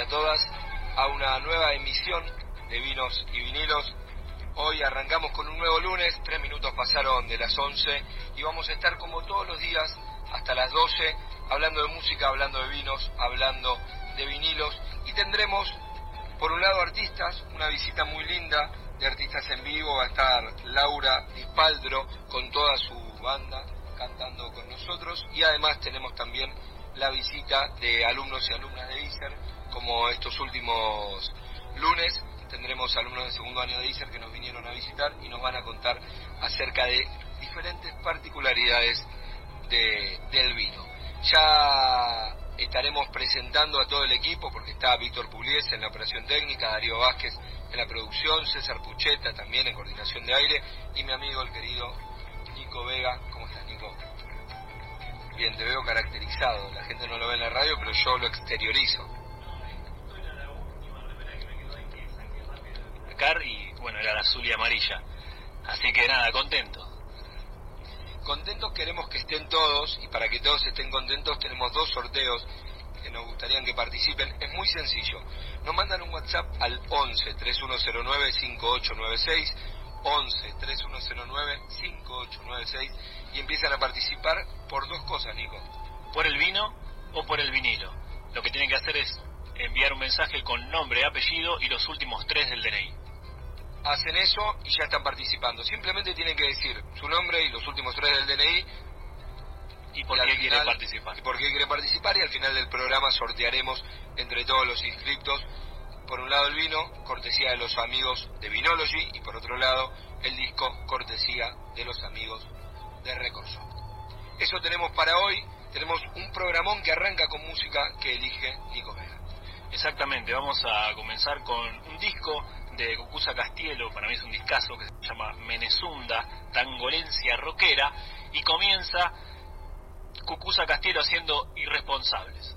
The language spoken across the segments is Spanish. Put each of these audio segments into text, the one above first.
A todas a una nueva emisión de Vinos y Vinilos. Hoy arrancamos con un nuevo lunes, tres minutos pasaron de las 11 y vamos a estar como todos los días hasta las 12 hablando de música, hablando de vinos, hablando de vinilos. Y tendremos por un lado artistas, una visita muy linda de artistas en vivo, va a estar Laura Dispaldro con toda su banda cantando con nosotros. Y además tenemos también la visita de alumnos y alumnas de ISER, como estos últimos lunes tendremos alumnos de segundo año de ISER que nos vinieron a visitar y nos van a contar acerca de diferentes particularidades del vino. Ya estaremos presentando a todo el equipo porque está Víctor Pugliese en la operación técnica, Darío Vázquez en la producción, César Pucheta también en coordinación de aire y mi amigo el querido Nico Vega. ¿Cómo estás, Nico? Bien, te veo caracterizado. La gente no lo ve en la radio, pero yo lo exteriorizo. Y bueno, era la azul y amarilla. Así que nada, contento. Contentos queremos que estén todos y para que todos estén contentos tenemos dos sorteos que nos gustaría que participen. Es muy sencillo. Nos mandan un WhatsApp al 11 3109 5896 11 3109 5896 y empiezan a participar por dos cosas, Nico. Por el vino o por el vinilo. Lo que tienen que hacer es enviar un mensaje con nombre, apellido y los últimos tres del DNI. Hacen eso y ya están participando. Simplemente tienen que decir su nombre y los últimos tres del DNI. Y por qué quieren participar. Y por qué quieren participar y al final del programa sortearemos entre todos los inscriptos por un lado el vino, cortesía de los amigos de Vinology, y por otro lado el disco, cortesía de los amigos de Record Eso tenemos para hoy. Tenemos un programón que arranca con música que elige Nico Vega. Exactamente, vamos a comenzar con un disco de Cucusa Castielo, para mí es un discazo que se llama Menezunda, Tangolencia Rockera, y comienza Cucusa Castielo haciendo Irresponsables.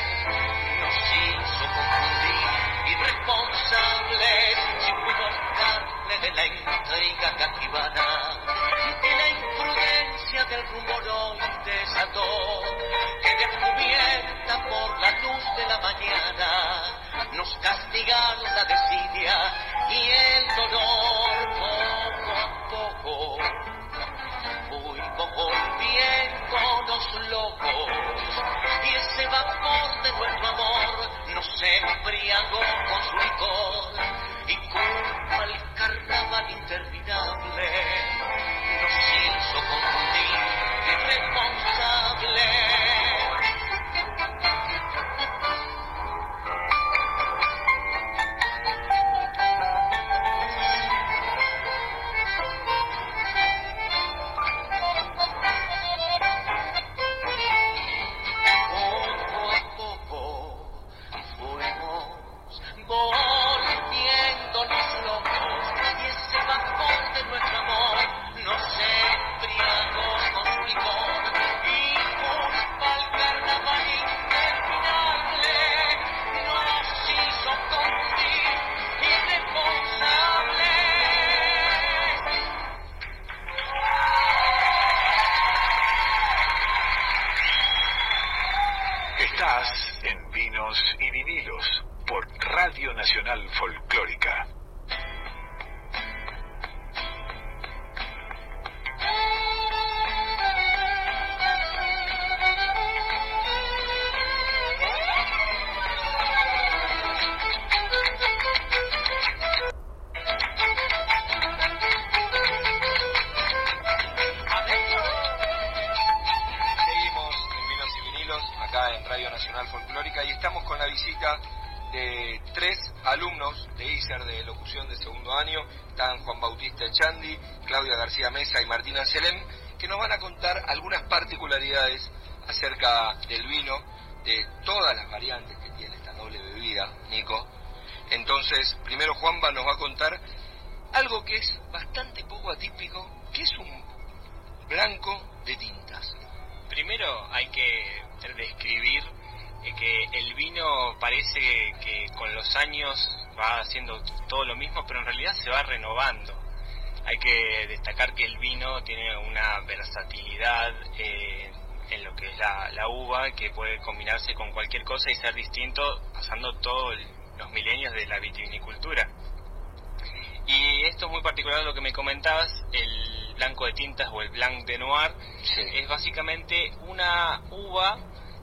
la intriga cajibana y la imprudencia del rumor hoy desató que descubierta por la luz de la mañana nos castiga la desidia y el dolor poco a poco. Fuimos volviéndonos locos y ese vapor de nuestro amor se embriagó con su licor y culpa el carnaval interminable nos hizo confundir irresponsable. Mesa y Martín Anselem, que nos van a contar algunas particularidades acerca del vino, de todas las variantes que tiene esta noble bebida, Nico. Entonces, primero Juanba nos va a contar algo que es bastante poco atípico, que es un blanco de tintas. Primero hay que describir eh, que el vino parece que con los años va haciendo todo lo mismo, pero en realidad se va renovando. Hay que destacar que el vino tiene una versatilidad eh, en lo que es la, la uva, que puede combinarse con cualquier cosa y ser distinto pasando todos los milenios de la vitivinicultura. Y esto es muy particular a lo que me comentabas, el blanco de tintas o el blanc de noir, Sí. es básicamente una uva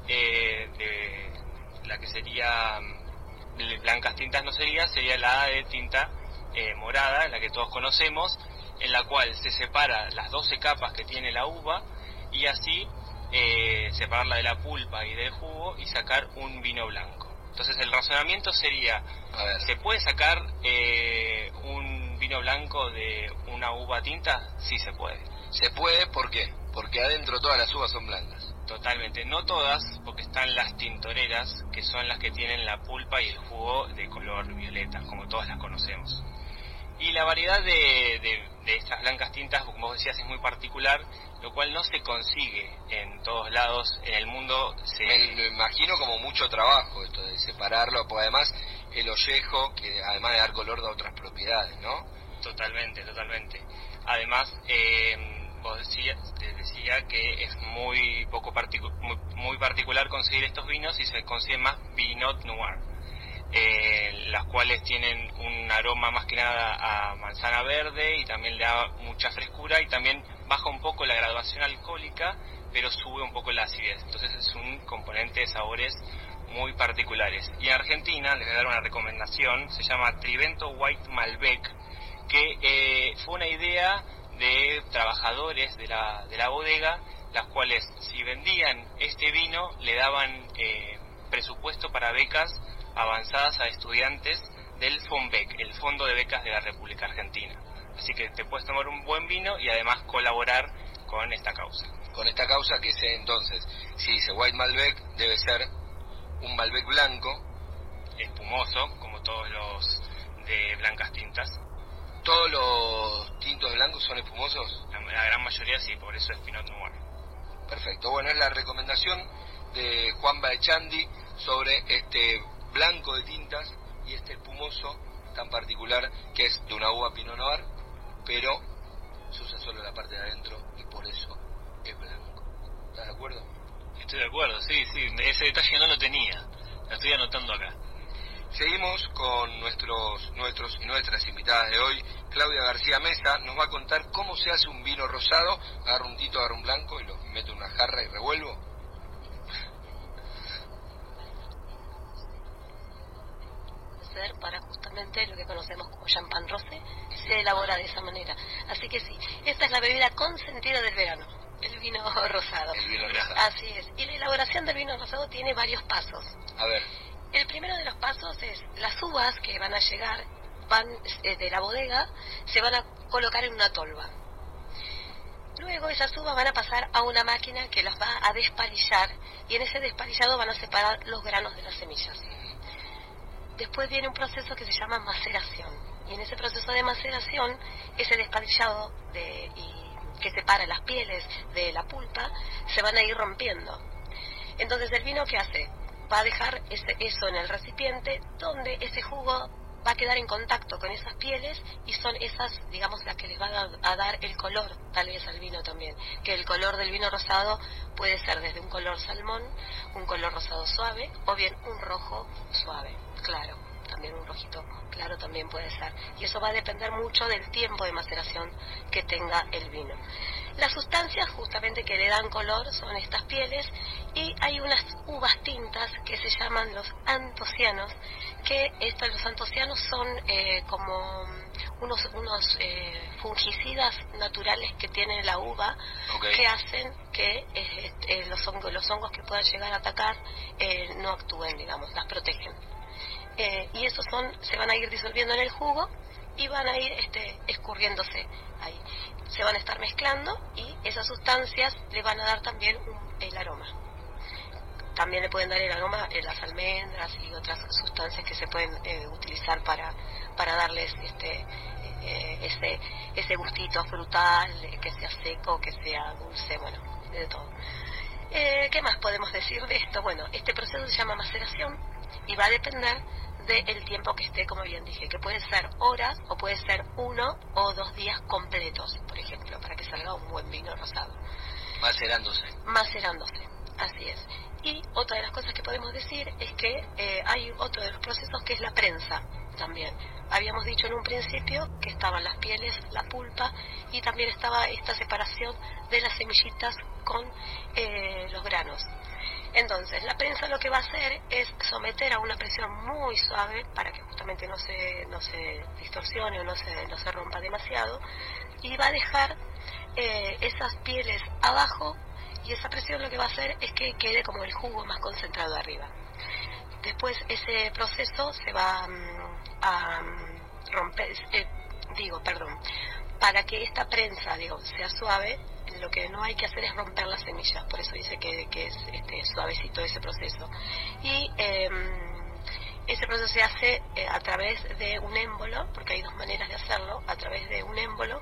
eh, de la que sería mm, blancas tintas no sería, sería la de tinta eh, morada, la que todos conocemos, en la cual se separa las 12 capas que tiene la uva y así eh, separarla de la pulpa y del jugo y sacar un vino blanco. Entonces el razonamiento sería, A ver, ¿se puede sacar eh, un vino blanco de una uva tinta? Sí se puede. se puede, ¿por qué? Porque adentro todas las uvas son blancas. Totalmente, no todas, porque están las tintoreras, que son las que tienen la pulpa y el jugo de color violeta, como todas las conocemos. Y la variedad de, de- de estas blancas tintas, como vos decías, es muy particular, lo cual no se consigue en todos lados. En el mundo se... Me lo imagino como mucho trabajo esto de separarlo, porque además el ollejo, que además de dar color da otras propiedades, ¿no? Totalmente, totalmente. Además, eh, vos decías, te decía que es muy poco particu- muy, muy particular conseguir estos vinos y se consigue más Pinot Noir, eh, las cuales tienen un aroma más que nada a manzana verde y también le da mucha frescura y también baja un poco la graduación alcohólica, pero sube un poco la acidez. Entonces es un componente de sabores muy particulares. Y en Argentina, les voy a dar una recomendación, se llama Trivento White Malbec, que eh, fue una idea de trabajadores de la, de la bodega, las cuales si vendían este vino le daban eh, presupuesto para becas avanzadas a estudiantes del FONBEC, el Fondo de Becas de la República Argentina. Así que te puedes tomar un buen vino y además colaborar con esta causa. Con esta causa que es entonces, si dice White Malbec, debe ser un Malbec blanco. Espumoso, como todos los de blancas tintas. Todos los tintos blancos son espumosos. La, la gran mayoría sí, por eso es Pinot Noir. Perfecto. Bueno, es la recomendación de Juan Baechandi sobre este blanco de tintas y este espumoso tan particular que es de una uva Pinot Noir, pero se usa solo la parte de adentro y por eso es blanco. ¿Estás de acuerdo? Estoy de acuerdo, sí, sí, ese detalle no lo tenía. Lo estoy anotando acá. Seguimos con nuestros, nuestros y nuestras invitadas de hoy. Claudia García Mesa nos va a contar cómo se hace un vino rosado. Agarra un tito, agarra un blanco y lo meto en una jarra y revuelvo. Para justamente lo que conocemos como champán rosé, se elabora de esa manera. Así que sí, esta es la bebida consentida del verano, el vino rosado. El vino rosado. Así es. Y la elaboración del vino rosado tiene varios pasos. A ver, El primero de los pasos es las uvas que van a llegar, van eh, de la bodega, se van a colocar en una tolva. Luego esas uvas van a pasar a una máquina que las va a despalillar y en ese despalillado van a separar los granos de las semillas. Después viene un proceso que se llama maceración y en ese proceso de maceración ese despalillado de, y que separa las pieles de la pulpa se van a ir rompiendo. Entonces el vino que hace va a dejar ese- eso en el recipiente donde ese jugo va a quedar en contacto con esas pieles y son esas, digamos, las que les van a, dar el color, tal vez al vino también. Que el color del vino rosado puede ser desde un color salmón, un color rosado suave o bien un rojo suave, claro. También un rojito claro también puede ser. Y eso va a depender mucho del tiempo de maceración que tenga el vino. Las sustancias justamente que le dan color son estas pieles y hay unas uvas tintas que se llaman los antocianos, que estos, los antocianos son eh, como unos, unos eh, fungicidas naturales que tiene la uva que hacen que eh, los, hongos, los hongos que puedan llegar a atacar no actúen, digamos, las protegen. Y esos son, se van a ir disolviendo en el jugo y van a ir este, escurriéndose ahí se van a estar mezclando y esas sustancias le van a dar también el aroma. También le pueden dar el aroma en las almendras y otras sustancias que se pueden eh, utilizar para, para darles este, eh, ese, ese gustito frutal, eh, que sea seco, que sea dulce, bueno, de todo. ¿Qué más podemos decir de esto? Bueno, este proceso se llama maceración y va a depender del tiempo que esté, como bien dije, que puede ser horas o puede ser uno o dos días completos, por ejemplo, para que salga un buen vino rosado. Macerándose. Macerándose, así es. Y otra de las cosas que podemos decir es que eh, hay otro de los procesos que es la prensa también. Habíamos dicho en un principio que estaban las pieles, la pulpa y también estaba esta separación de las semillitas con eh, los granos. Entonces, la prensa lo que va a hacer es someter a una presión muy suave para que justamente no se, no se distorsione o no se, no se rompa demasiado y va a dejar eh, esas pieles abajo y esa presión lo que va a hacer es que quede como el jugo más concentrado arriba. Después ese proceso se va mm, a mm, romper, eh, digo, perdón, para que esta prensa, digo, sea suave, lo que no hay que hacer es romper las semillas, por eso dice que, es este, suavecito ese proceso. Y em, ese proceso se hace eh, a través de un émbolo, porque hay dos maneras de hacerlo, a través de un émbolo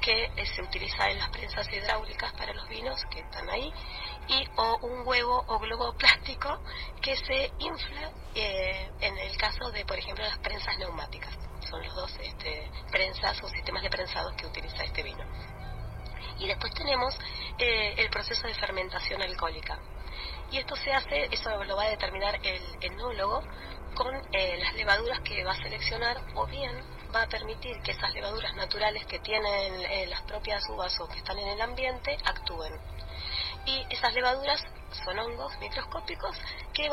que eh, se utiliza en las prensas hidráulicas para los vinos que están ahí, y o un huevo o globo plástico que se infla eh, en el caso de, por ejemplo, las prensas neumáticas. Son los dos este, prensas o sistemas de prensados que utiliza este vino. Y después tenemos eh, el proceso de fermentación alcohólica. Y esto se hace, eso lo va a determinar el enólogo con eh, las levaduras que va a seleccionar o bien va a permitir que esas levaduras naturales que tienen eh, las propias uvas o que están en el ambiente actúen. Y esas levaduras son hongos microscópicos que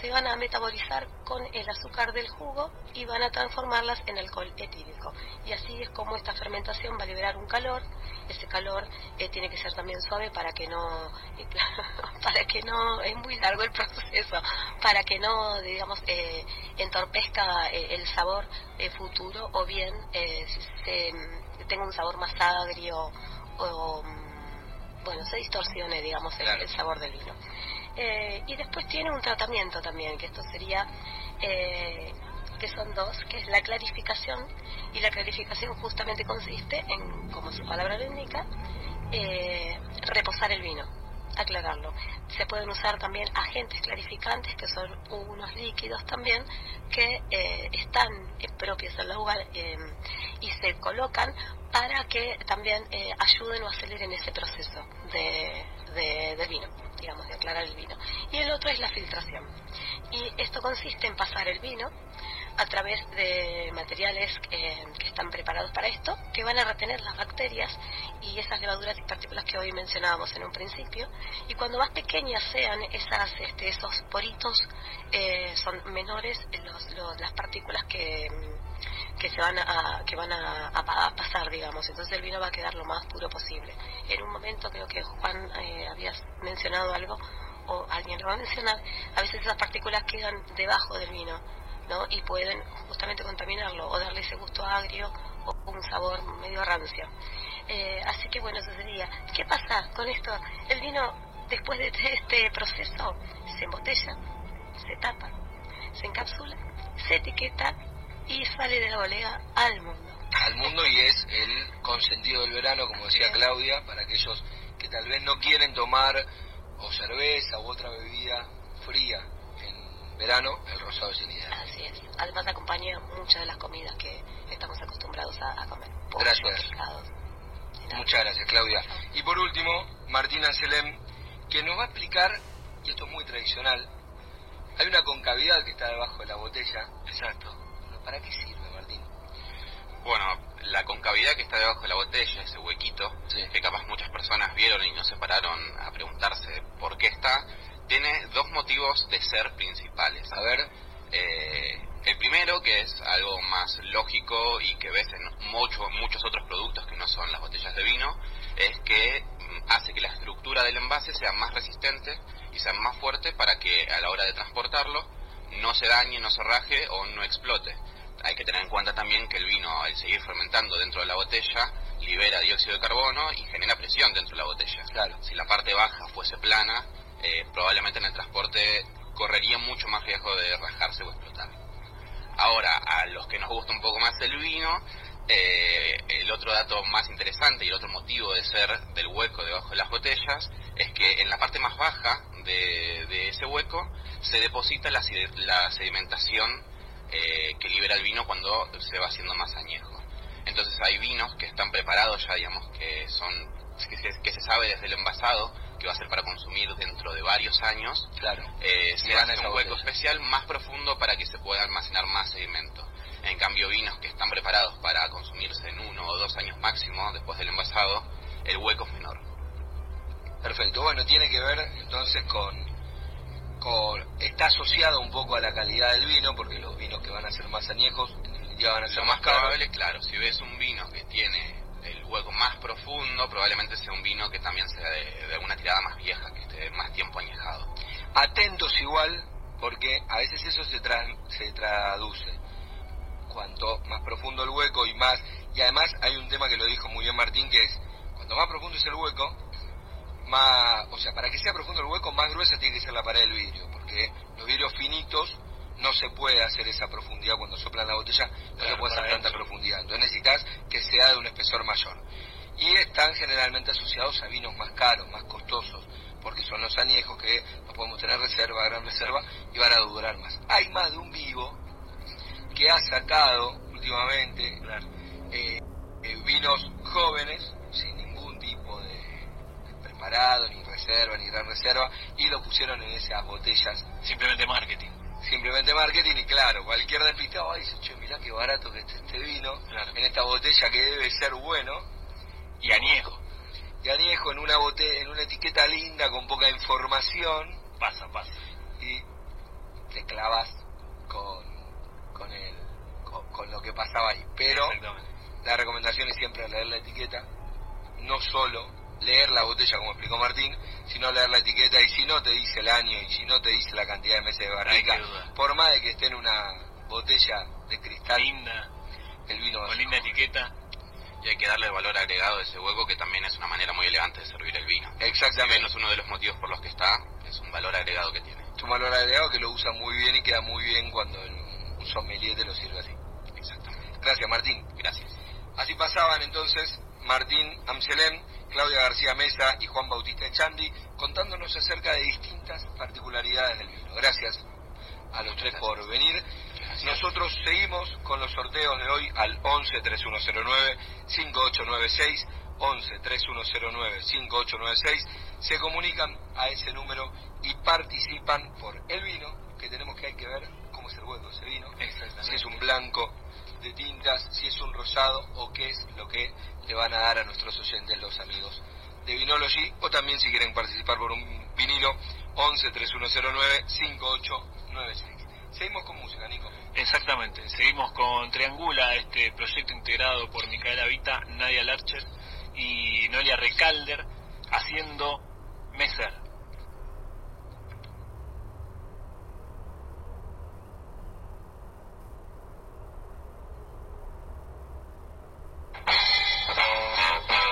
se van a metabolizar con el azúcar del jugo y van a transformarlas en alcohol etílico. Y así es como esta fermentación va a liberar un calor. Ese calor eh, tiene que ser también suave para que no, eh, para que no, es muy largo el proceso, para que no, digamos, eh, entorpezca el sabor futuro o bien tenga un sabor más agrio o bueno, se distorsione, digamos, el, sabor del vino. Eh, y después tiene un tratamiento también, que esto sería, eh, que son dos, que es la clarificación, y la clarificación justamente consiste en, como su palabra lo indica, eh, reposar el vino, aclararlo. Se pueden usar también agentes clarificantes, que son unos líquidos también, que están propios en la uva y se colocan para que también eh, ayuden o aceleren ese proceso de, del vino, digamos, de aclarar el vino. Y el otro es la filtración. Y esto consiste en pasar el vino a través de materiales que están preparados para esto, que van a retener las bacterias y esas levaduras y partículas que hoy mencionábamos en un principio. Y cuando más pequeñas sean esas, este, esos poritos, eh, son menores los, las partículas que que se van a que van a, pasar digamos. Entonces el vino va a quedar lo más puro posible. En un momento creo que Juan eh, habías mencionado algo o alguien lo va a mencionar a veces esas partículas quedan debajo del vino no y pueden justamente contaminarlo o darle ese gusto agrio o un sabor medio rancio. Eh, así que bueno eso sería. Qué pasa con esto el vino después de este proceso se embotella se tapa se encapsula se etiqueta y sale de la bodega al mundo. Al mundo y es el consentido del verano, como decía Claudia, para aquellos que tal vez no quieren tomar o cerveza u otra bebida fría verano, el rosado sin idea. Así es. Además acompaña muchas de las comidas que estamos acostumbrados a, comer. gracias. Muchas gracias, Claudia. Y por último, Martín Anselem, que nos va a explicar, y esto es muy tradicional, hay una concavidad que está debajo de la botella. Exacto. ¿Para qué sirve, Martín? Bueno, la concavidad que está debajo de la botella, ese huequito, que capaz muchas personas vieron y no se pararon a preguntarse por qué está, tiene dos motivos de ser principales. A ver, eh, el primero, que es algo más lógico y que ves en mucho, muchos otros productos que no son las botellas de vino, es que mm, hace que la estructura del envase sea más resistente y sea más fuerte para que a la hora de transportarlo no se dañe, no se raje o no explote. Hay que tener en cuenta también que el vino, al seguir fermentando dentro de la botella, libera dióxido de carbono y genera presión dentro de la botella. Claro. Si la parte baja fuese plana, eh, probablemente en el transporte correría mucho más riesgo de rajarse o explotar. Ahora, a los que nos gusta un poco más el vino, eh, el otro dato más interesante y el otro motivo de ser del hueco debajo de las botellas es que en la parte más baja de, ese hueco se deposita la, sedimentación eh, que libera el vino cuando se va haciendo más añejo. Entonces hay vinos que están preparados ya, digamos, que son que se sabe desde el envasado que va a ser para consumir dentro de varios años, claro. eh, se hace un hueco especial más profundo para que se pueda almacenar más sedimento. En cambio, vinos que están preparados para consumirse en uno o dos años máximo después del envasado, el hueco es menor. Perfecto. Bueno, tiene que ver entonces con, con está asociado un poco a la calidad del vino, porque los vinos que van a ser más añejos ya van a ser Lo más, más probable, claro, si ves un vino que tiene el hueco más profundo, probablemente sea un vino que también sea de, alguna tirada más vieja, que esté más tiempo añejado. Atentos igual, porque a veces eso se, se traduce. Cuanto más profundo el hueco y más... Y además hay un tema que lo dijo muy bien Martín, que es, cuanto más profundo es el hueco, más... O sea, para que sea profundo el hueco, más gruesa tiene que ser la pared del vidrio, porque los vidrios finitos no se puede hacer esa profundidad cuando soplan la botella, no se puede hacer tanta profundidad. Entonces necesitas que sea de un espesor mayor. Y están generalmente asociados a vinos más caros, más costosos, porque son los añejos que no podemos tener reserva, gran reserva, y van a durar más. Hay más de un vivo que ha sacado últimamente eh, eh, vinos jóvenes, sin ningún tipo de preparado, ni reserva, ni gran reserva, y lo pusieron en esas botellas. Simplemente marketing simplemente marketing y claro, cualquier despistado dice, che, mirá qué barato que está este vino, en esta botella que debe ser bueno. Y añejo. Y añejo en una botella, en una etiqueta linda con poca información. Pasa, pasa. Y te clavas con, con, el, con, lo que pasaba ahí. Pero la recomendación es siempre leer la etiqueta, no solo leer la botella como explicó Martín, sino leer la etiqueta y si no te dice el año y si no te dice la cantidad de meses de barrica, por más de que esté en una botella de cristal, linda, el vino con linda etiqueta. Y hay que darle el valor agregado a ese hueco que también es una manera muy elegante de servir el vino. Exactamente. menos uno de los motivos por los que está, es un valor agregado que tiene. Es un valor agregado que lo usa muy bien y queda muy bien cuando un sommelier te lo sirve así. Exactamente. Gracias Martín. Gracias. Así pasaban entonces Martín Amselem, Claudia García Mesa y Juan Bautista Echandi contándonos acerca de distintas particularidades del vino. Gracias a los tres por venir. Nosotros seguimos con los sorteos de hoy al 11 3109 5896 11 3109 5896 se comunican a ese número y participan por el vino que tenemos que hay que ver cómo es el hueco ese vino. Si es un blanco de tintas si es un rosado o qué es lo que le van a dar a nuestros oyentes los amigos de Vinology o también si quieren participar por un vinilo 11 3109 5896. Seguimos con música, Nico. Exactamente, seguimos con Triangula, este proyecto integrado por Micaela Vita, Nadia Larcher y Noelia Recalder, haciendo「バンバンバン!」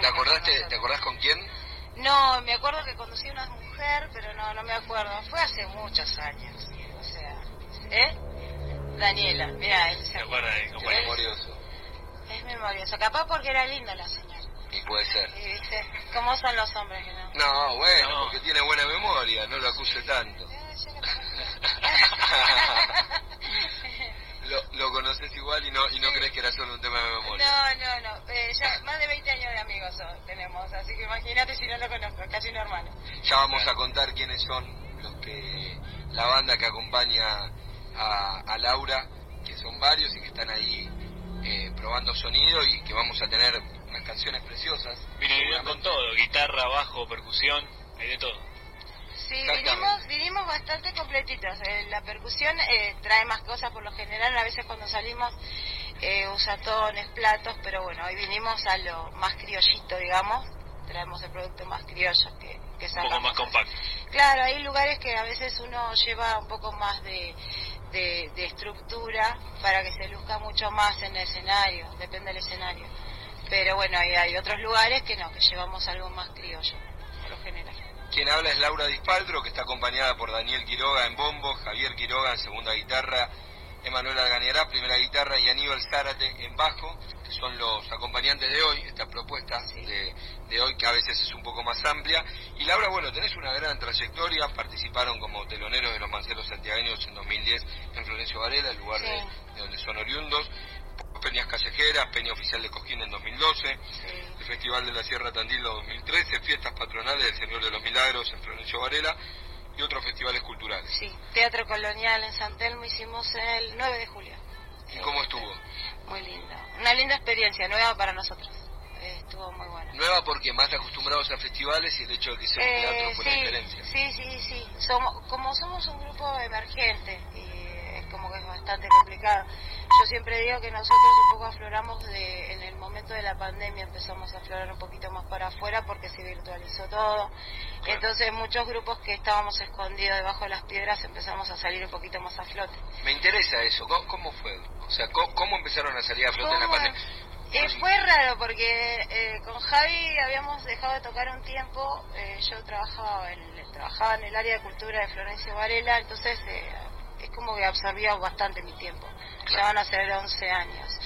¿Te, acordaste, ¿Te acordás con quién? No, me acuerdo que conducí una mujer, pero no, no me acuerdo. Fue hace muchos años. O sea, ¿eh? Daniela, mira, él se acuerda. Es memorioso. Es memorioso. Capaz porque era linda la señora. Y puede ser. Y viste, ¿cómo son los hombres que no? No, bueno, porque tiene buena memoria, no lo acuse tanto. Eh, lo conoces igual y no y no crees que era solo un tema de memoria. No, no, no. Eh, ya más de 20 años de amigos tenemos, así que imagínate si no lo conozco, casi un hermano. Ya vamos a contar quiénes son los que la banda que acompaña a, a Laura, que son varios y que están ahí eh, probando sonido y que vamos a tener unas canciones preciosas. Viene con todo, guitarra, bajo, percusión, hay de todo. Sí, vinimos, vinimos bastante completitos. Eh, la percusión eh, trae más cosas por lo general. A veces cuando salimos eh, usa tones, platos, pero bueno, hoy vinimos a lo más criollito, digamos. Traemos el producto más criollo que, que Un poco más compacto. Claro, hay lugares que a veces uno lleva un poco más de, de, de estructura para que se luzca mucho más en el escenario, depende del escenario. Pero bueno, hay, hay otros lugares que no, que llevamos algo más criollo, por lo general. Quien habla es Laura Dispaldro, que está acompañada por Daniel Quiroga en bombo, Javier Quiroga en segunda guitarra, Emanuel Algañará, primera guitarra, y Aníbal Zárate en bajo, que son los acompañantes de hoy, esta propuesta de, de hoy que a veces es un poco más amplia. Y Laura, bueno, tenés una gran trayectoria, participaron como teloneros de los Manceros Santiagueños en 2010 en Florencio Varela, el lugar Sí. de, de donde son oriundos, Peñas Callejeras, Peña Oficial de Cojín en 2012, el Festival de la Sierra Tandil 2013, Fiestas Patronales del Señor de los Milagros en Florencio Varela y otros festivales culturales. Sí, Teatro Colonial en San Telmo hicimos el 9 de julio. ¿Y cómo estuvo? Muy lindo. Una linda experiencia, nueva para nosotros. Eh, estuvo muy buena. Nueva porque más acostumbrados a festivos y el hecho de que sea un Eh, teatro fue la sí, diferencia. sí, sí, sí. Somos, como somos un grupo emergente y como que es bastante complicado. Yo siempre digo que nosotros un poco afloramos de, en el momento de la pandemia, empezamos a aflorar un poquito más para afuera porque se virtualizó todo. Entonces muchos grupos que estábamos escondidos debajo de las piedras empezamos a salir un poquito más a flote. Me interesa eso. ¿Cómo, cómo fue? O sea, ¿cómo, cómo empezaron a salir a flote en la pandemia? Eh, fue raro porque eh, con Javi habíamos dejado de tocar un tiempo. eh, yo trabajaba en, trabajaba en el área de cultura de Florencio Varela, entonces eh, es como que absorbía bastante mi tiempo. Ya van a ser 11 años.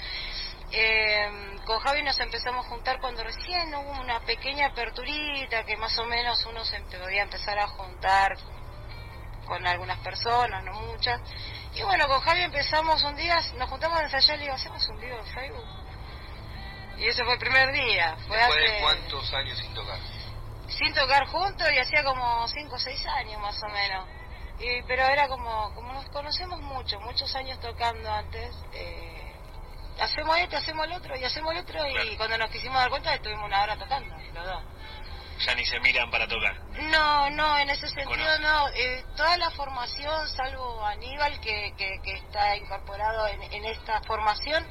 Eh, con Javi nos empezamos a juntar cuando recién hubo una pequeña aperturita que más o menos uno se podía empezar a juntar con algunas personas, no muchas. Y bueno, con Javi empezamos un día, nos juntamos a ensayar y le digo, hacemos un vivo en Facebook. Y ese fue el primer día. Fue Después hace, de cuántos años sin tocar. Sin tocar juntos y hacía como 5 o 6 años más o menos. Y, pero era como, como nos conocemos mucho, muchos años tocando antes. eh, hacemos este, hacemos el otro y hacemos el otro. Y cuando nos quisimos dar cuenta estuvimos una hora tocando, los dos. Ya ni se miran para tocar. No, no, en ese sentido no. Eh, toda la formación, salvo Aníbal, que, que, que está incorporado en, en esta formación,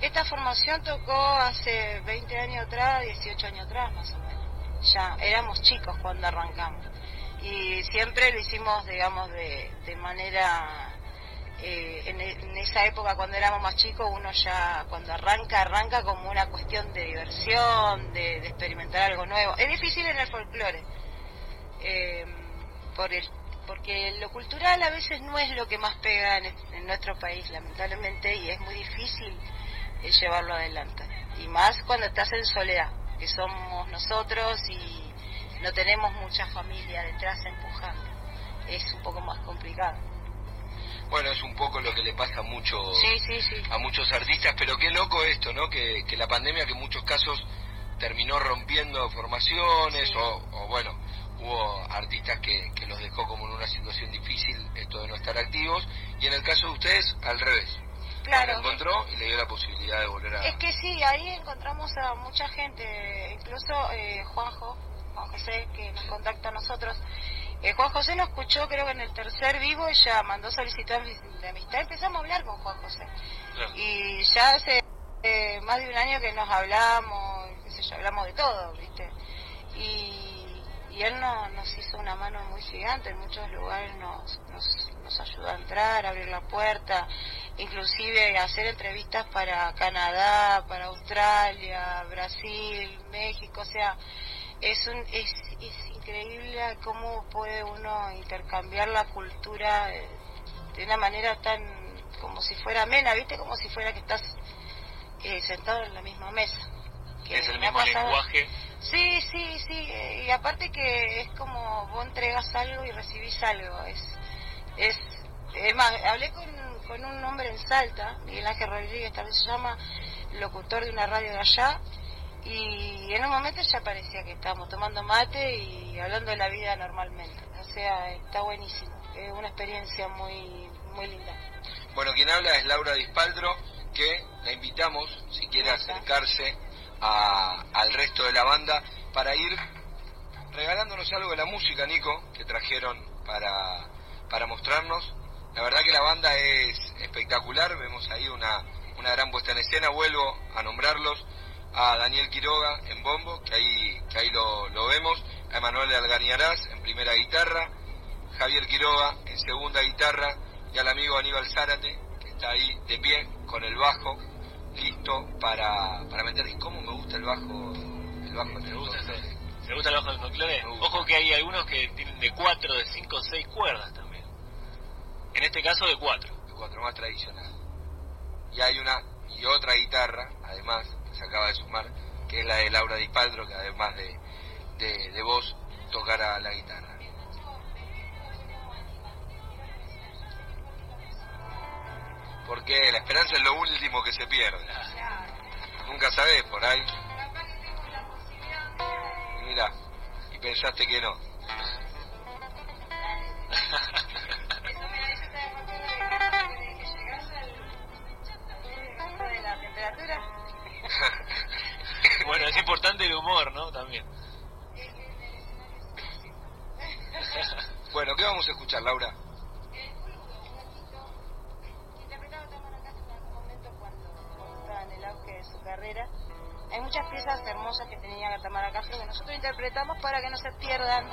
esta formación tocó hace 20 años atrás, 18 años atrás más o menos. Ya éramos chicos cuando arrancamos. Y siempre lo hicimos, digamos, de, de manera... eh, en, en esa época cuando éramos más chicos uno ya cuando arranca arranca como una cuestión de diversión de, experimentar algo nuevo es difícil en el folclore eh, por el, porque lo cultural a veces no es lo que más pega en nuestro país, lamentablemente, y es muy difícil eh, llevarlo adelante. Y más cuando estás en soledad, que somos nosotros y no tenemos mucha familia detrás empujando. Es un poco más complicado. Bueno, es un poco lo que le pasa a muchos, Sí, sí, sí. a muchos artistas, pero qué loco esto, ¿no? Que, que la pandemia que en muchos casos terminó rompiendo formaciones o, o, bueno, hubo artistas que, que los dejó como en una situación difícil esto de no estar activos y en el caso de ustedes al revés. Claro. Lo encontró y le dio la posibilidad de volver a... Es que sí, ahí encontramos a mucha gente, incluso eh, Juanjo, Juan José, que nos contacta a nosotros. Eh, Juan José nos escuchó, creo que en el tercer vivo, ella mandó solicitud de amistad. Empezamos a hablar con Juan José. Claro. Y ya hace eh, más de un año que nos hablamos, qué sé yo, hablamos de todo, ¿viste? Y, y él no, nos hizo una mano muy gigante, en muchos lugares nos, nos, nos ayudó a entrar, a abrir la puerta, inclusive a hacer entrevistas para Canadá, para Australia, Brasil, México, o sea, es, un, es, es increíble cómo puede uno intercambiar la cultura eh, de una manera tan como si fuera amena, ¿viste? Como si fuera que estás eh, sentado en la misma mesa. Que Es el mismo pasado- lenguaje. Sí, sí, sí, y aparte que es como vos entregas algo y recibís algo, es, es, es más, hablé con, con un hombre en Salta, Miguel Ángel Rodríguez tal vez se llama, locutor de una radio de allá, y en un momento ya parecía que estábamos tomando mate y hablando de la vida normalmente, o sea, está buenísimo, es una experiencia muy, muy linda. Bueno, quien habla es Laura Dispaldro, que la invitamos, si quiere acercarse a- al resto de la banda, para ir regalándonos algo de la música, Nico, que trajeron para, para mostrarnos. La verdad que la banda es espectacular, vemos ahí una, una gran puesta en escena, vuelvo a nombrarlos, a Daniel Quiroga en bombo, que ahí, que ahí lo, lo vemos, a Emanuel Alganiarás en primera guitarra, Javier Quiroga en segunda guitarra y al amigo Aníbal Zárate, que está ahí de pie con el bajo, listo para, para meter. ¿Y cómo me gusta el bajo? El bajo ¿Te gusta, ¿Te gusta el bajo de folclore? Me. Ojo que hay algunos que tienen de 4, de 5, 6 cuerdas también. En este caso de 4. de cuatro más tradicional. Y hay una y otra guitarra, además, se acaba de sumar, que es la de Laura Dispaldro, que además de, de, de voz tocará la guitarra. Porque la esperanza es lo último que se pierde. Nunca sabes por ahí. Y mira, y pensaste que no. Bueno, ¿qué vamos a escuchar, Laura? carrera. Hay muchas piezas hermosas que tenía Tamara Castro que nosotros interpretamos para que no se pierdan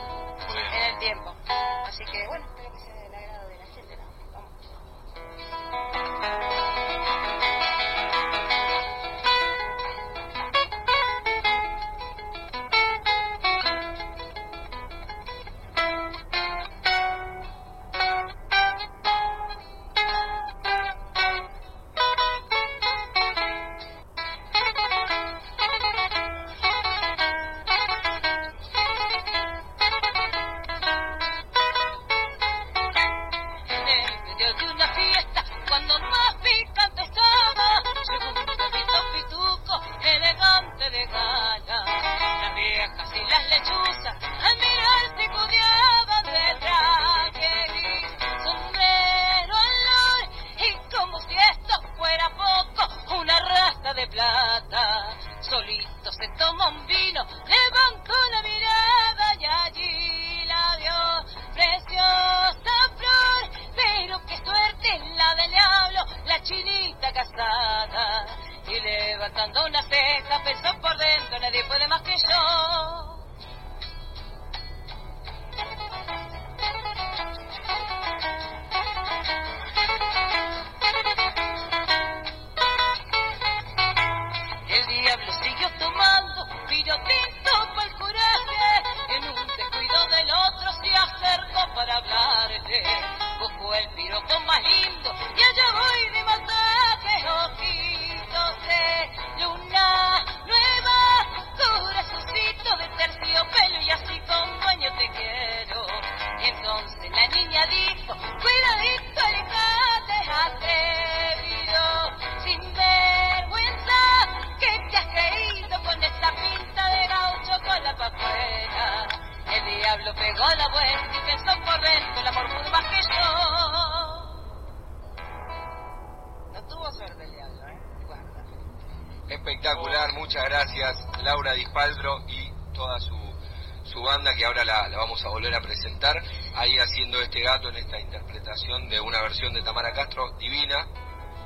de una versión de Tamara Castro divina.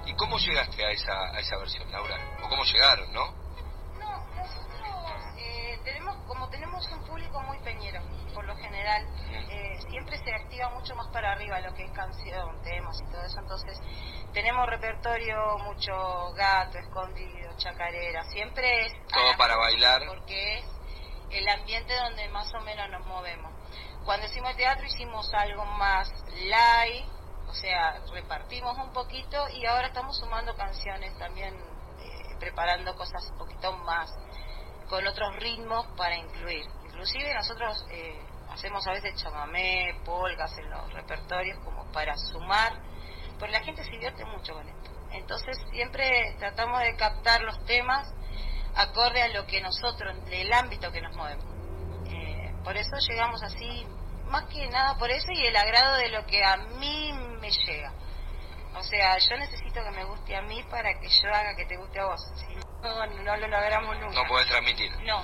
¿Y cómo llegaste a esa, a esa versión, Laura? ¿O cómo llegaron, no? No, nosotros eh, tenemos, como tenemos un público muy peñero, por lo general, eh, siempre se activa mucho más para arriba lo que es canción, temas y todo eso, entonces tenemos repertorio mucho gato, escondido, chacarera, siempre es... Todo para bailar. Porque es el ambiente donde más o menos nos movemos. Cuando hicimos teatro hicimos algo más light, o sea, repartimos un poquito y ahora estamos sumando canciones también, eh, preparando cosas un poquito más con otros ritmos para incluir. Inclusive nosotros eh, hacemos a veces chamamé, polgas en los repertorios como para sumar, porque la gente se divierte mucho con esto. Entonces siempre tratamos de captar los temas acorde a lo que nosotros, del ámbito que nos movemos. Eh, por eso llegamos así, más que nada por eso y el agrado de lo que a mí me llega. O sea, yo necesito que me guste a mí para que yo haga que te guste a vos. Si no, no lo logramos nunca. No podés transmitir. No.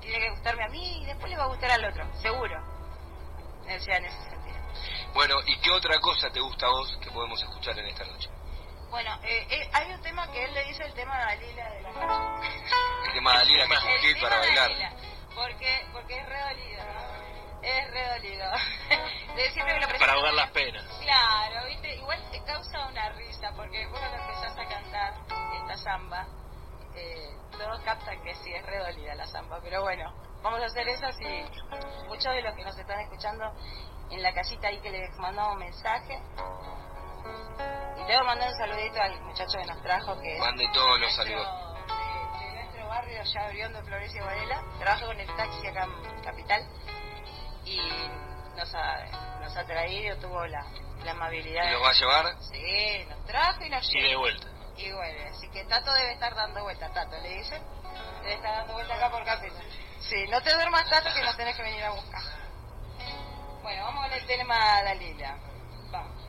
Tiene que gustarme a mí y después le va a gustar al otro, seguro. O sea, en ese sentido. Bueno, ¿y qué otra cosa te gusta a vos que podemos escuchar en esta noche? Bueno, eh, eh, hay un tema que él le dice el tema de Dalila de la noche. El tema de Dalila, que es para bailar. Porque, porque es re dolido, ¿no? Es re dolido. De siempre que lo Para ahogar las penas. Claro, ¿viste? Igual te causa una risa, porque después cuando empezás a cantar esta samba, eh, todos captan que sí es re dolida la samba, pero bueno, vamos a hacer eso si muchos de los que nos están escuchando en la casita ahí que les mandamos un mensaje. Y a mandar un saludito al muchacho que nos trajo, que es Mande todos los saludos. De, de nuestro barrio allá Briondo, Florencia y Varela. Trabaja con el taxi acá en Capital y nos ha, nos ha traído, tuvo la, la amabilidad. ¿Y los va a llevar? Sí, nos trajo y nos Y de vuelta. Y bueno, así que Tato debe estar dando vuelta, Tato, le dicen. Debe estar dando vuelta acá por Capital. Sí, no te duermas, Tato, que nos tenés que venir a buscar. Bueno, vamos con el tema Dalila. Vamos.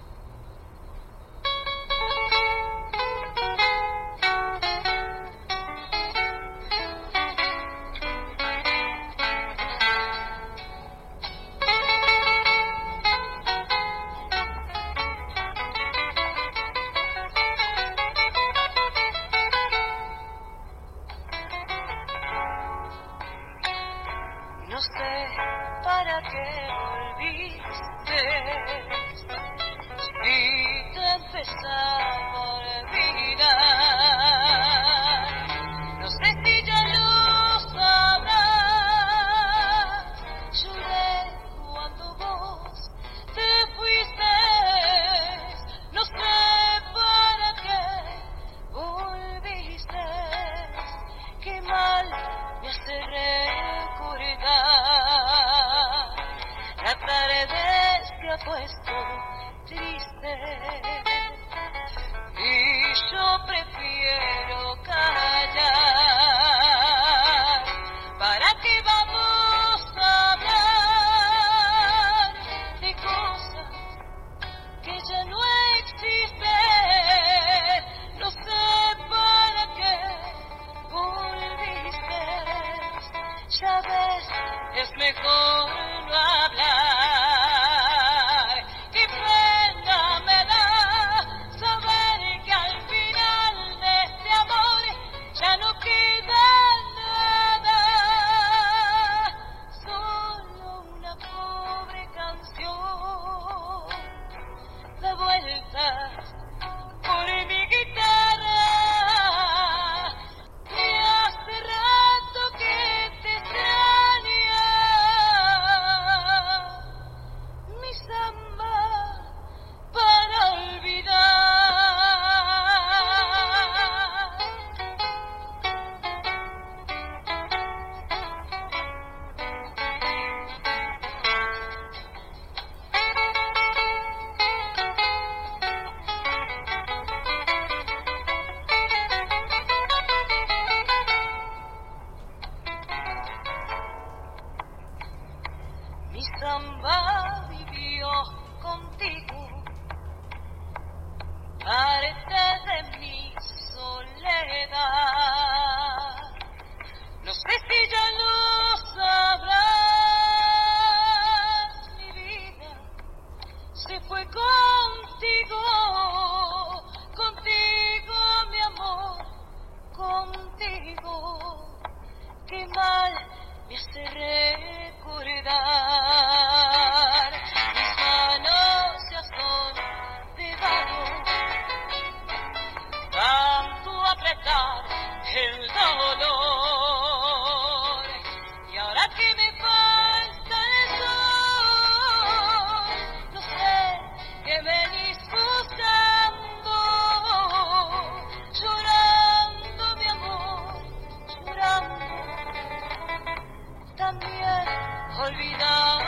olvidar.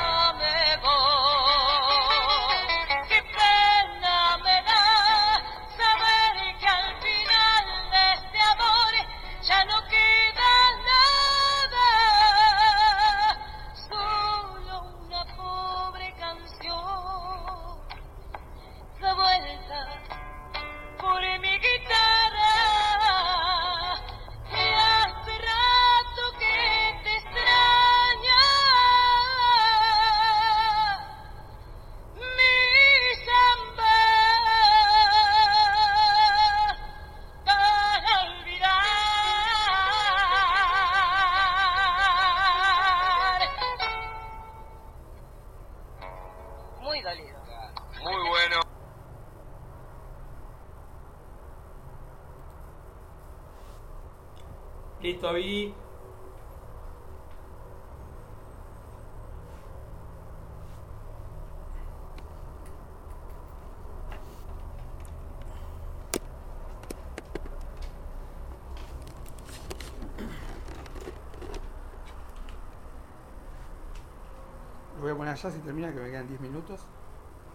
Allá si termina, que me quedan 10 minutos.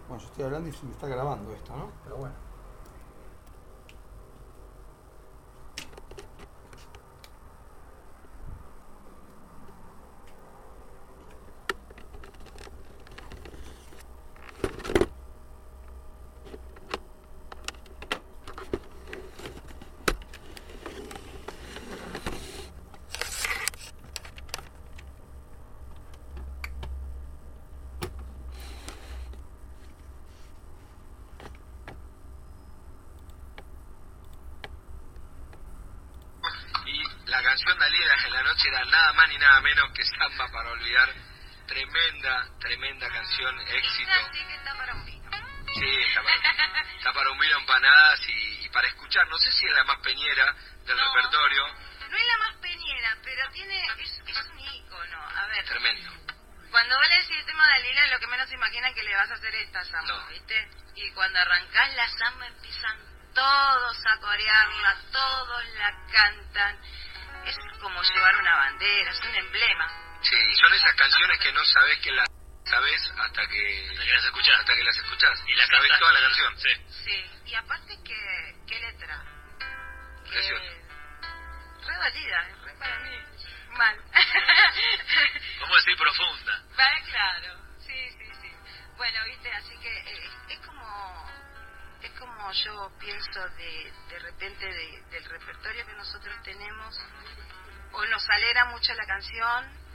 Bueno, yo estoy hablando y se me está grabando esto, ¿no? Pero bueno. Y la canción de Alidas en la noche era nada más ni nada menos que Samba para olvidar. Tremenda, tremenda canción, éxito. Así que está para un vino. Sí, está para, está para un vino empanadas y, y para escuchar. No sé si es la más peñera del No. repertorio. No es la más peñera, pero tiene es, es un ícono. A ver, Tremendo. cuando vos le decís el tema de Lila, lo que menos se imaginan que le vas a hacer esta samba, No. ¿viste? Y cuando arrancás la samba empiezan todos a corearla, todos la cantan. Como llevar una bandera, es un emblema. Sí, son esas canciones que no sabes que las sabes hasta que, Hasta que las escuchás. hasta que las escuchás. Y la sabes toda la canción. Sí. Sí, y aparte que, qué letra. Que, Precioso. re dolida, re para mí. Mal. Vamos a decir profunda. Va, claro, sí, sí, sí. Bueno, viste, así que eh, es como es como yo pienso de, de repente de- del repertorio que nosotros tenemos, o nos alegra mucho la canción,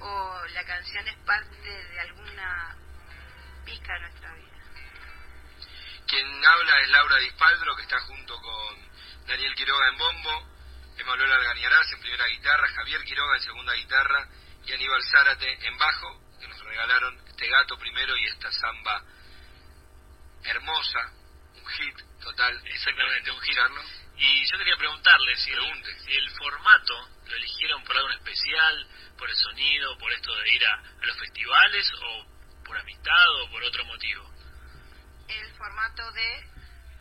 o la canción es parte de alguna pizca de nuestra vida. Quien habla es Laura Dispaldro, que está junto con Daniel Quiroga en bombo, Emanuel Algañarás en primera guitarra, Javier Quiroga en segunda guitarra y Aníbal Zárate en bajo, que nos regalaron este gato primero y esta samba hermosa, un hit total. Exactamente, un hit. Escucharlo. Y yo quería preguntarle si el, Pregunte. si el formato lo eligieron por algo en especial, por el sonido, por esto de ir a, a los festivales, o por amistad, o por otro motivo. El formato de...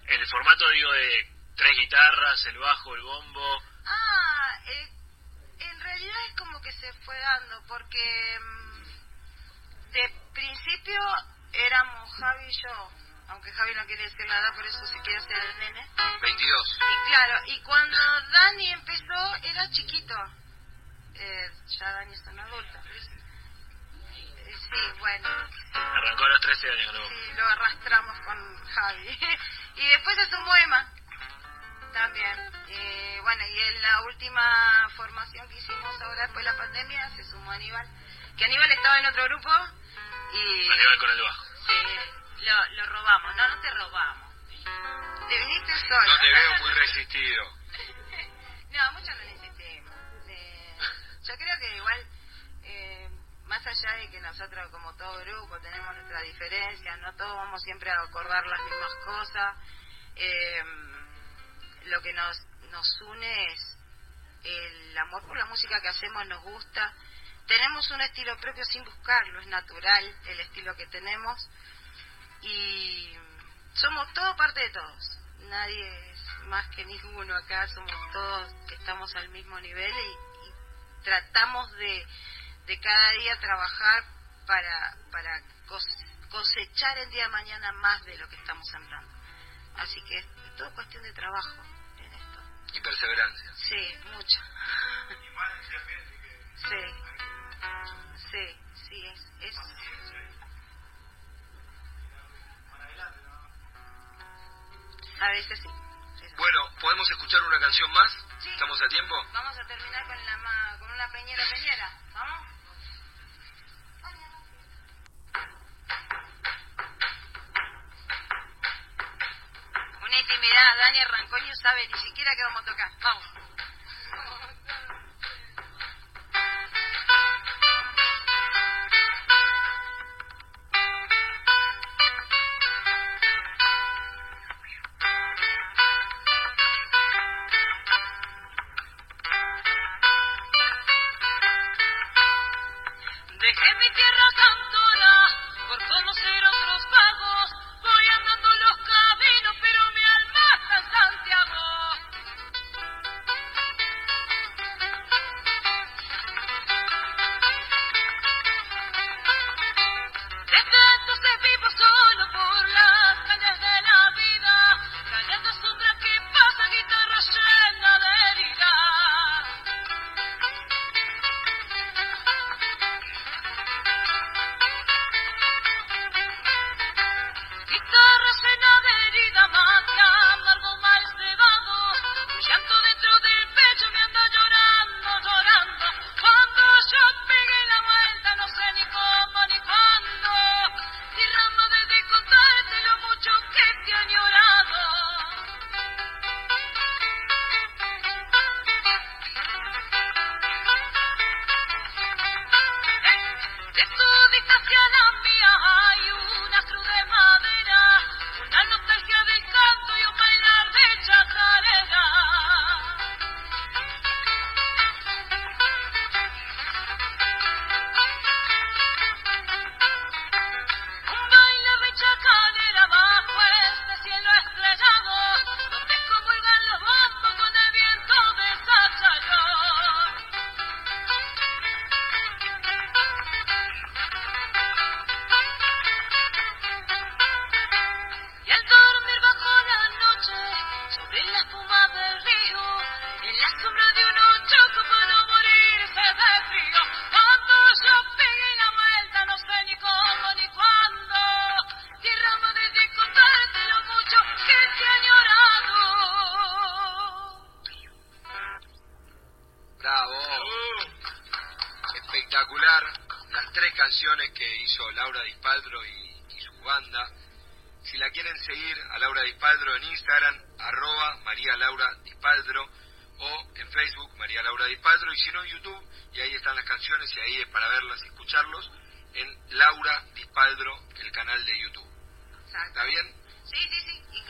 El formato, digo, de tres guitarras, el bajo, el bombo. Ah, eh, en realidad es como que se fue dando, porque mm, de principio éramos Javi y yo, aunque Javi no quiere decir nada, por eso se quiere hacer el nene. 22. Y claro, y cuando Dani empezó era chiquito. Eh, ya Dani es un adulto. Eh, sí, bueno, Arrancó a los 13 años bombo. sí, lo arrastramos con Javi. y después se sumó Emma también. Eh, bueno, y en la última formación que hicimos ahora después de la pandemia se sumó Aníbal. Que Aníbal estaba en otro grupo y... Aníbal con el bajo. Sí, lo, lo robamos. No, no te robamos. Te viniste solo. No te veo muy resistido. No, mucho no necesitemos. Eh, yo creo que igual, eh, más allá de que nosotros como todo grupo tenemos nuestras diferencias, no todos vamos siempre a acordar las mismas cosas, eh, lo que nos, nos une es el amor por la música que hacemos, nos gusta. Tenemos un estilo propio sin buscarlo, es natural el estilo que tenemos y somos todo parte de todos. Nadie es más que ninguno acá, somos todos que estamos al mismo nivel y, y tratamos de, de cada día trabajar para, para cos- cosechar el día de mañana más de lo que estamos sembrando. Así que es todo cuestión de trabajo en esto. Y perseverancia. Sí, mucho. Sí, sí, sí, es, es... A veces sí. Eso. Bueno, ¿podemos escuchar una canción más? Sí. ¿Estamos a tiempo? Vamos a terminar con, la ma- con una peñera peñera. ¿Vamos? Una intimidad, Dani no sabe ni siquiera qué vamos a tocar. Vamos.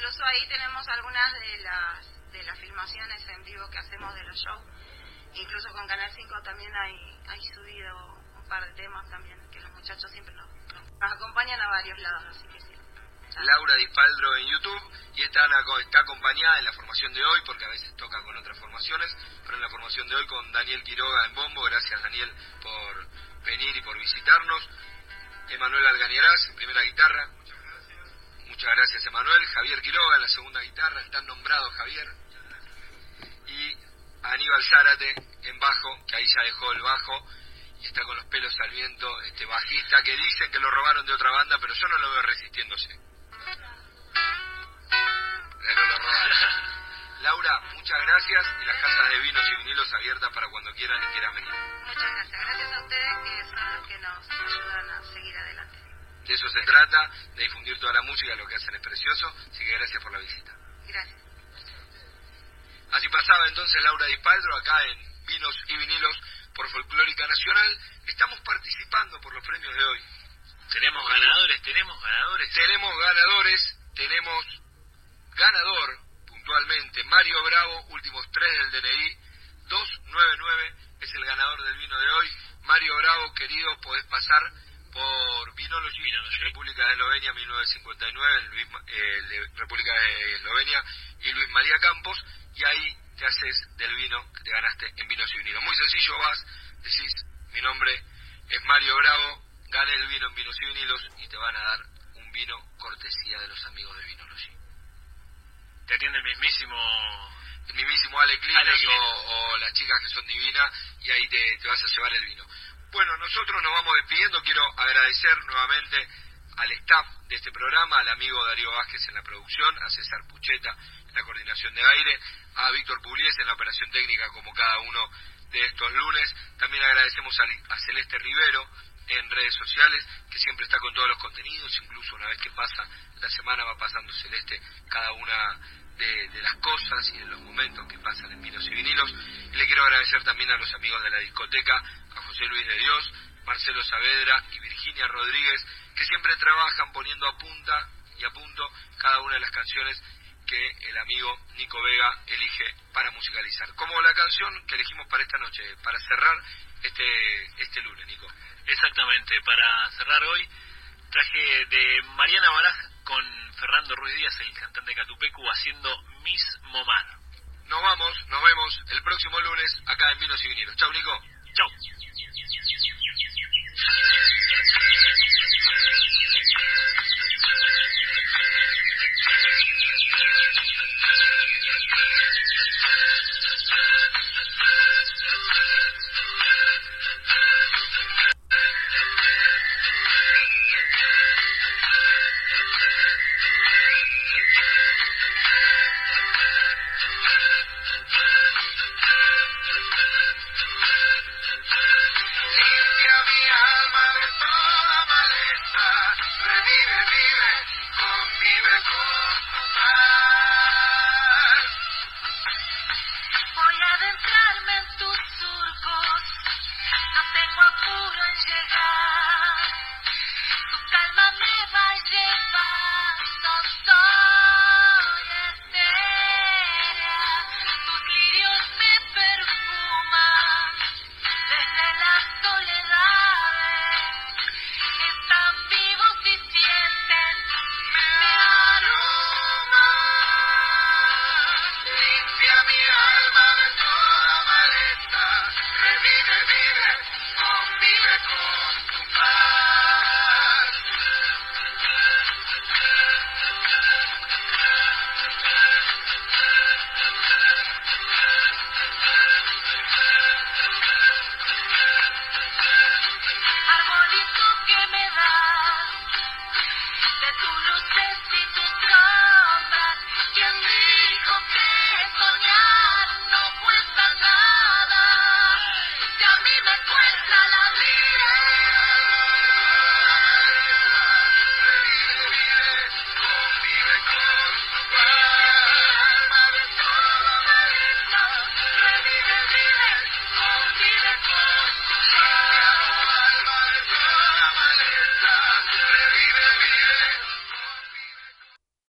Incluso ahí tenemos algunas de las de las filmaciones en vivo que hacemos de los shows. Incluso con Canal 5 también hay, hay subido un par de temas también, que los muchachos siempre nos, acompañan a varios lados, así que sí. Laura Dispaldro en YouTube y está, está acompañada en la formación de hoy, porque a veces toca con otras formaciones, pero en la formación de hoy con Daniel Quiroga en bombo, gracias Daniel por venir y por visitarnos, Emanuel Algañarás primera guitarra, muchas gracias Emanuel, Javier Quiroga en la segunda guitarra, están nombrados Javier, y Aníbal Zárate en bajo, que ahí ya dejó el bajo, y está con los pelos al viento, este bajista que dicen que lo robaron de otra banda, pero yo no lo veo resistiéndose. Pero lo robaron. Laura, muchas gracias y las casas de vinos y vinilos abiertas para cuando quieran y quieran venir. Muchas gracias. Gracias a ustedes que son los que nos ayudan a seguir adelante. De eso se trata, de difundir toda la música, lo que hacen es precioso, así que gracias por la visita. Gracias. Así pasaba entonces Laura Dispaldro acá en Vinos y Vinilos por Folclórica Nacional. Estamos participando por los premios de hoy. Tenemos ganadores, tenemos ganadores. Tenemos ganadores, tenemos ganador puntualmente, Mario Bravo, últimos tres del DNI, 299 es el ganador del vino de hoy. Mario Bravo, querido, podés pasar por Vinology, Vinology. República de Eslovenia, 1959, Luis Ma- eh, de República de Eslovenia, y Luis María Campos, y ahí te haces del vino que te ganaste en Vinos y Vinilos. Muy sencillo, vas, decís, mi nombre es Mario Bravo, gané el vino en Vinos y Vinilos, y te van a dar un vino cortesía de los amigos de Vinology. Te atiende el mismísimo... el mismísimo Ale Clines Ale Clines. o, o las chicas que son divinas y ahí te, te vas a llevar el vino. Bueno, nosotros nos vamos despidiendo. Quiero agradecer nuevamente al staff de este programa, al amigo Darío Vázquez en la producción, a César Pucheta en la coordinación de aire, a Víctor Pugliese en la operación técnica como cada uno de estos lunes. También agradecemos a, Celeste Rivero en redes sociales, que siempre está con todos los contenidos, incluso una vez que pasa la semana va pasando Celeste cada una de, las cosas y de los momentos que pasan en Vinos y Vinilos. Y le quiero agradecer también a los amigos de la discoteca, a José Luis de Dios, Marcelo Saavedra y Virginia Rodríguez, que siempre trabajan poniendo a punta y a punto cada una de las canciones que el amigo Nico Vega elige para musicalizar. Como la canción que elegimos para esta noche, para cerrar este, este lunes, Nico. Exactamente, para cerrar hoy traje de Mariana Baraj con Fernando Ruiz Díaz, el cantante de Catupecu, haciendo Miss Momar. Nos vamos, nos vemos el próximo lunes acá en Vinos y Vinilos. Chau, Nico. Chau.